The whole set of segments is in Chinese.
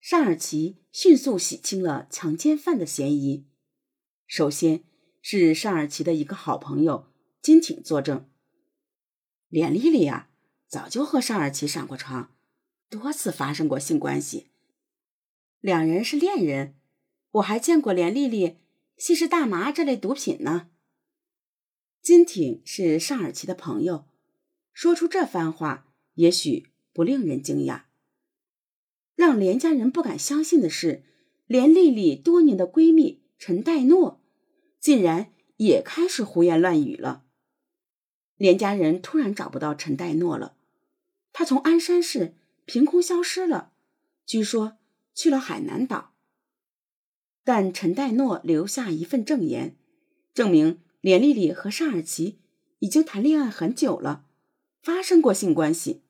尚尔奇迅速洗清了强奸犯的嫌疑。首先是尚尔奇的一个好朋友金挺作证，连丽丽啊，早就和尚尔奇上过床，多次发生过性关系，两人是恋人。我还见过连丽丽吸食大麻这类毒品呢。金挺是尚尔奇的朋友，说出这番话也许不令人惊讶。让连家人不敢相信的是，连丽丽多年的闺蜜陈黛诺，竟然也开始胡言乱语了。连家人突然找不到陈黛诺了，她从鞍山市凭空消失了，据说去了海南岛。但陈黛诺留下一份证言，证明。连丽丽和沙尔奇已经谈恋爱很久了，发生过性关系。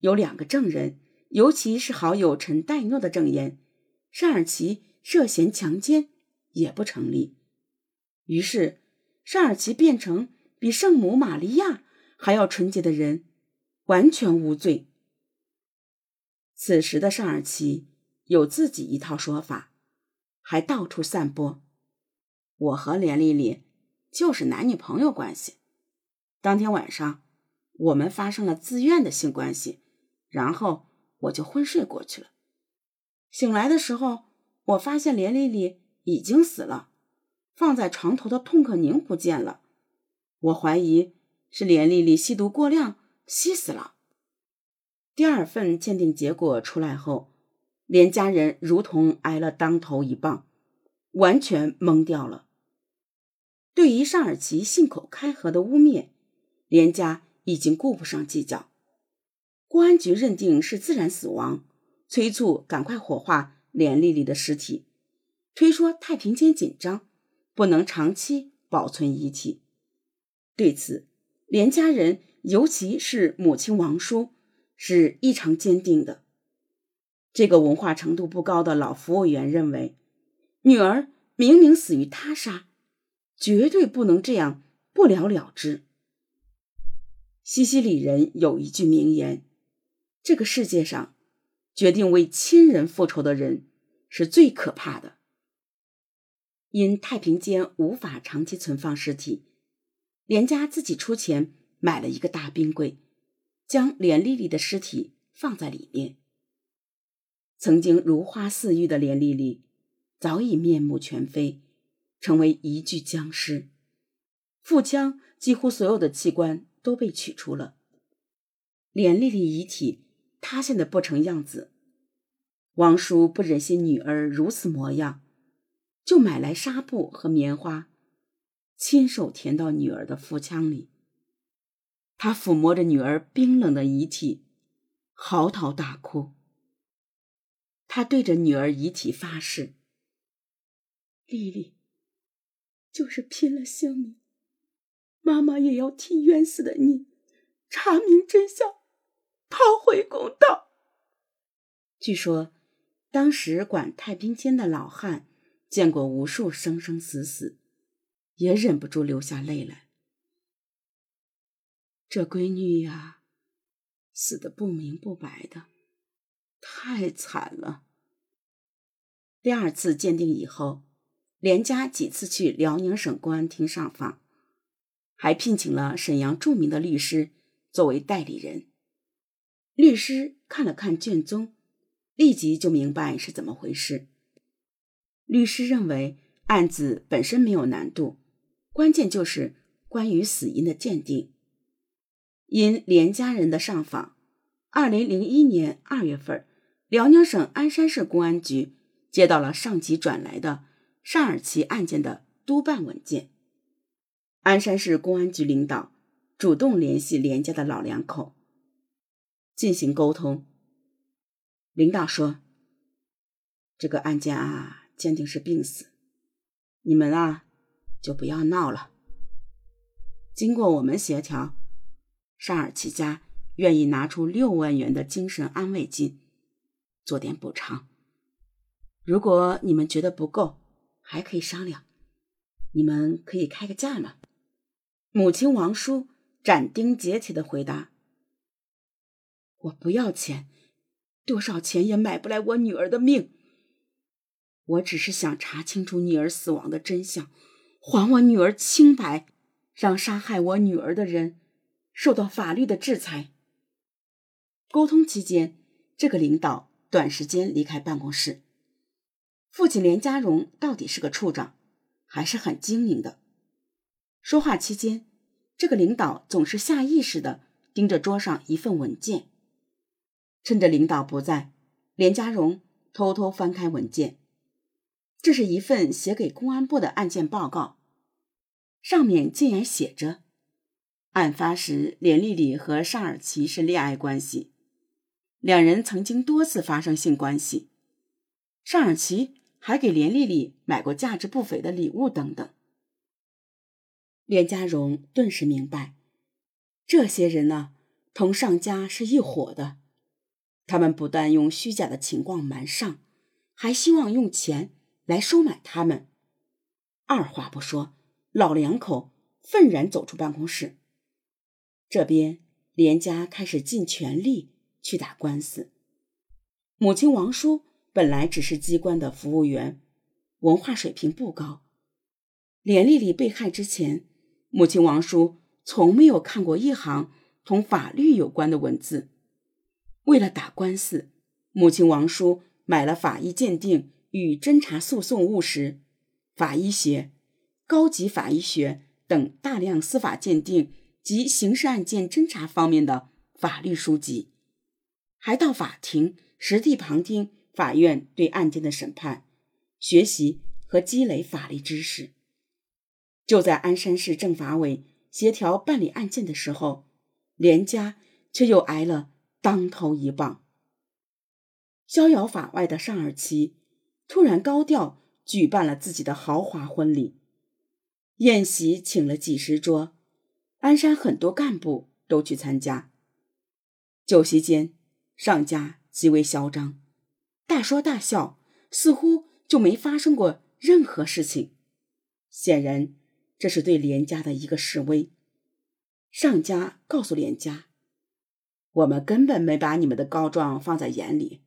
有两个证人，尤其是好友陈黛诺的证言，尚尔奇涉嫌强奸也不成立。于是，尚尔奇变成比圣母玛利亚还要纯洁的人，完全无罪。此时的尚尔奇有自己一套说法，还到处散播。我和连丽丽就是男女朋友关系。当天晚上，我们发生了自愿的性关系，然后我就昏睡过去了。醒来的时候，我发现连丽丽已经死了，放在床头的痛克宁不见了。我怀疑是连丽丽吸毒过量吸死了。第二份鉴定结果出来后，连家人如同挨了当头一棒。完全懵掉了。对于尚尔奇信口开河的污蔑，连家已经顾不上计较。公安局认定是自然死亡，催促赶快火化连丽丽的尸体，推说太平间紧张，不能长期保存遗体。对此，连家人，尤其是母亲王叔，是异常坚定的。这个文化程度不高的老服务员认为。女儿明明死于他杀，绝对不能这样不了了之。西西里人有一句名言：“这个世界上，决定为亲人复仇的人是最可怕的。”因太平间无法长期存放尸体，连家自己出钱买了一个大冰柜，将连丽丽的尸体放在里面。曾经如花似玉的连丽丽。早已面目全非，成为一具僵尸。腹腔几乎所有的器官都被取出了，连丽丽遗体塌陷的不成样子。王叔不忍心女儿如此模样，就买来纱布和棉花，亲手填到女儿的腹腔里。他抚摸着女儿冰冷的遗体，嚎啕大哭。他对着女儿遗体发誓。丽丽，就是拼了性命，妈妈也要替冤死的你查明真相，讨回公道。据说，当时管太平间的老汉见过无数生生死死，也忍不住流下泪来。这闺女呀，死的不明不白的，太惨了。第二次鉴定以后。连家几次去辽宁省公安厅上访，还聘请了沈阳著名的律师作为代理人。律师看了看卷宗，立即就明白是怎么回事。律师认为案子本身没有难度，关键就是关于死因的鉴定。因连家人的上访，二零零一年二月份，辽宁省鞍山市公安局接到了上级转来的。尚尔奇案件的督办文件，鞍山市公安局领导主动联系连家的老两口进行沟通。领导说：“这个案件啊，鉴定是病死，你们啊就不要闹了。经过我们协调，尚尔奇家愿意拿出六万元的精神安慰金，做点补偿。如果你们觉得不够，”还可以商量，你们可以开个价吗？母亲王叔斩钉截铁的回答：“我不要钱，多少钱也买不来我女儿的命。我只是想查清楚女儿死亡的真相，还我女儿清白，让杀害我女儿的人受到法律的制裁。沟通期间，这个领导短时间离开办公室。父亲连家荣到底是个处长，还是很精明的。说话期间，这个领导总是下意识的盯着桌上一份文件。趁着领导不在，连家荣偷偷翻开文件，这是一份写给公安部的案件报告，上面竟然写着：案发时，连丽丽和尚尔奇是恋爱关系，两人曾经多次发生性关系，尚尔奇。还给连丽丽买过价值不菲的礼物等等。连家荣顿时明白，这些人呢，同上家是一伙的。他们不但用虚假的情况瞒上，还希望用钱来收买他们。二话不说，老两口愤然走出办公室。这边连家开始尽全力去打官司。母亲王叔。本来只是机关的服务员，文化水平不高。连丽丽被害之前，母亲王叔从没有看过一行同法律有关的文字。为了打官司，母亲王叔买了法医鉴定与侦查诉讼务实、法医学、高级法医学等大量司法鉴定及刑事案件侦查方面的法律书籍，还到法庭实地旁听。法院对案件的审判，学习和积累法律知识。就在鞍山市政法委协调办理案件的时候，连家却又挨了当头一棒。逍遥法外的尚尔奇突然高调举办了自己的豪华婚礼，宴席请了几十桌，鞍山很多干部都去参加。酒席间，尚家极为嚣张。大说大笑，似乎就没发生过任何事情。显然，这是对连家的一个示威。上家告诉连家：“我们根本没把你们的告状放在眼里，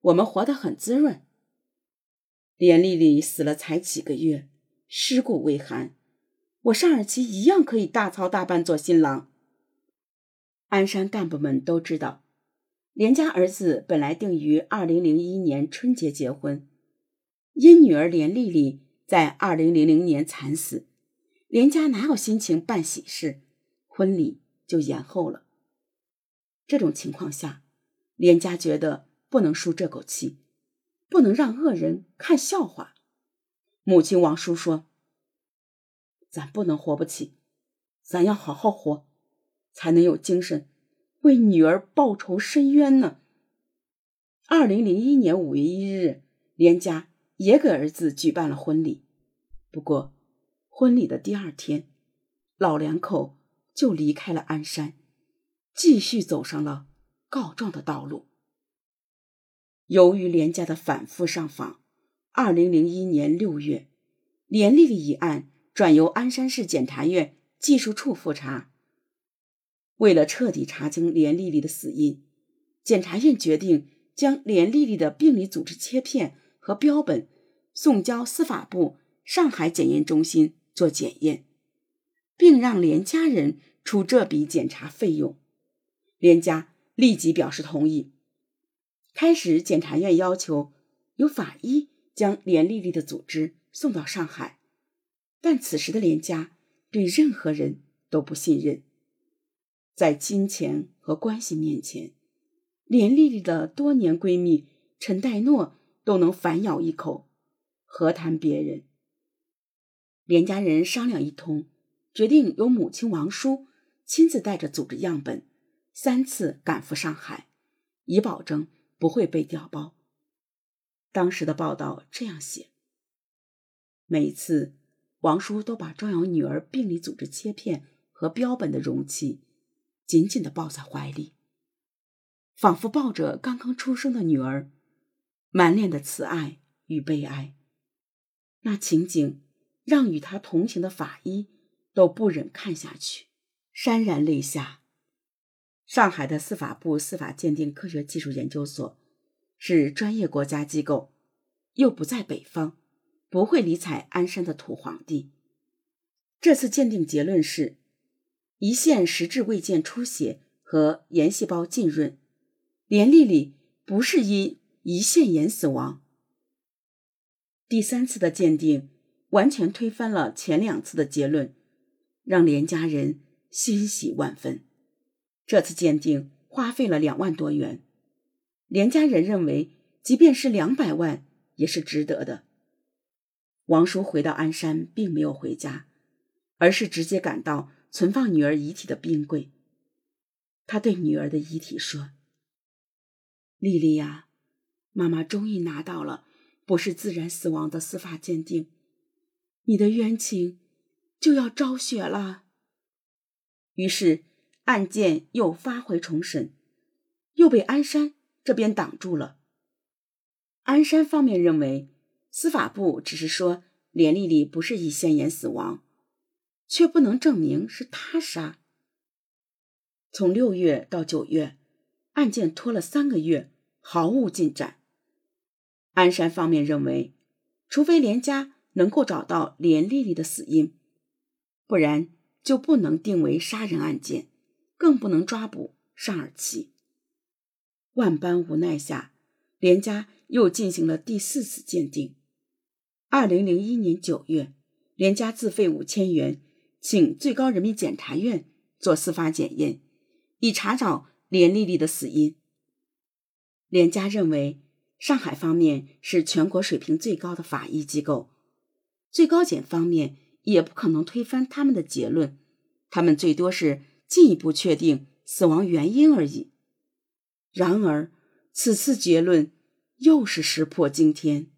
我们活得很滋润。连丽丽死了才几个月，尸骨未寒，我尚尔奇一样可以大操大办做新郎。”鞍山干部们都知道。连家儿子本来定于二零零一年春节结婚，因女儿连丽丽在二零零零年惨死，连家哪有心情办喜事，婚礼就延后了。这种情况下，连家觉得不能输这口气，不能让恶人看笑话。母亲王叔说：“咱不能活不起，咱要好好活，才能有精神。”为女儿报仇伸冤呢。二零零一年五月一日，连家也给儿子举办了婚礼。不过，婚礼的第二天，老两口就离开了鞍山，继续走上了告状的道路。由于连家的反复上访，二零零一年六月，连丽丽一案转由鞍山市检察院技术处复查。为了彻底查清连丽丽的死因，检察院决定将连丽丽的病理组织切片和标本送交司法部上海检验中心做检验，并让连家人出这笔检查费用。连家立即表示同意。开始，检察院要求由法医将连丽丽的组织送到上海，但此时的连家对任何人都不信任。在金钱和关系面前，连丽丽的多年闺蜜陈代诺都能反咬一口，何谈别人？连家人商量一通，决定由母亲王叔亲自带着组织样本三次赶赴上海，以保证不会被调包。当时的报道这样写：每次王叔都把装有女儿病理组织切片和标本的容器。紧紧的抱在怀里，仿佛抱着刚刚出生的女儿，满脸的慈爱与悲哀。那情景让与他同行的法医都不忍看下去，潸然泪下。上海的司法部司法鉴定科学技术研究所是专业国家机构，又不在北方，不会理睬鞍山的土皇帝。这次鉴定结论是：胰腺实质未见出血和炎细胞浸润，连丽丽不是因胰腺炎死亡。第三次的鉴定完全推翻了前两次的结论，让连家人欣喜万分。这次鉴定花费了两万多元，连家人认为，即便是两百万也是值得的。王叔回到鞍山，并没有回家，而是直接赶到存放女儿遗体的冰柜。他对女儿的遗体说：“丽丽呀，妈妈终于拿到了。”不是自然死亡的司法鉴定，你的冤情就要昭雪了。于是案件又发回重审，又被鞍山这边挡住了。鞍山方面认为，司法部只是说连丽丽不是胰腺炎死亡，却不能证明是他杀。从六月到九月，案件拖了三个月，毫无进展。鞍山方面认为，除非连家能够找到连丽丽的死因，不然就不能定为杀人案件，更不能抓捕尚尔奇。万般无奈下，连家又进行了第四次鉴定。二零零一年九月，连家自费五千元，请最高人民检察院做司法检验，以查找连丽丽的死因。连家认为。上海方面是全国水平最高的法医机构，最高检方面也不可能推翻他们的结论，他们最多是进一步确定死亡原因而已。然而，此次结论又是石破惊天。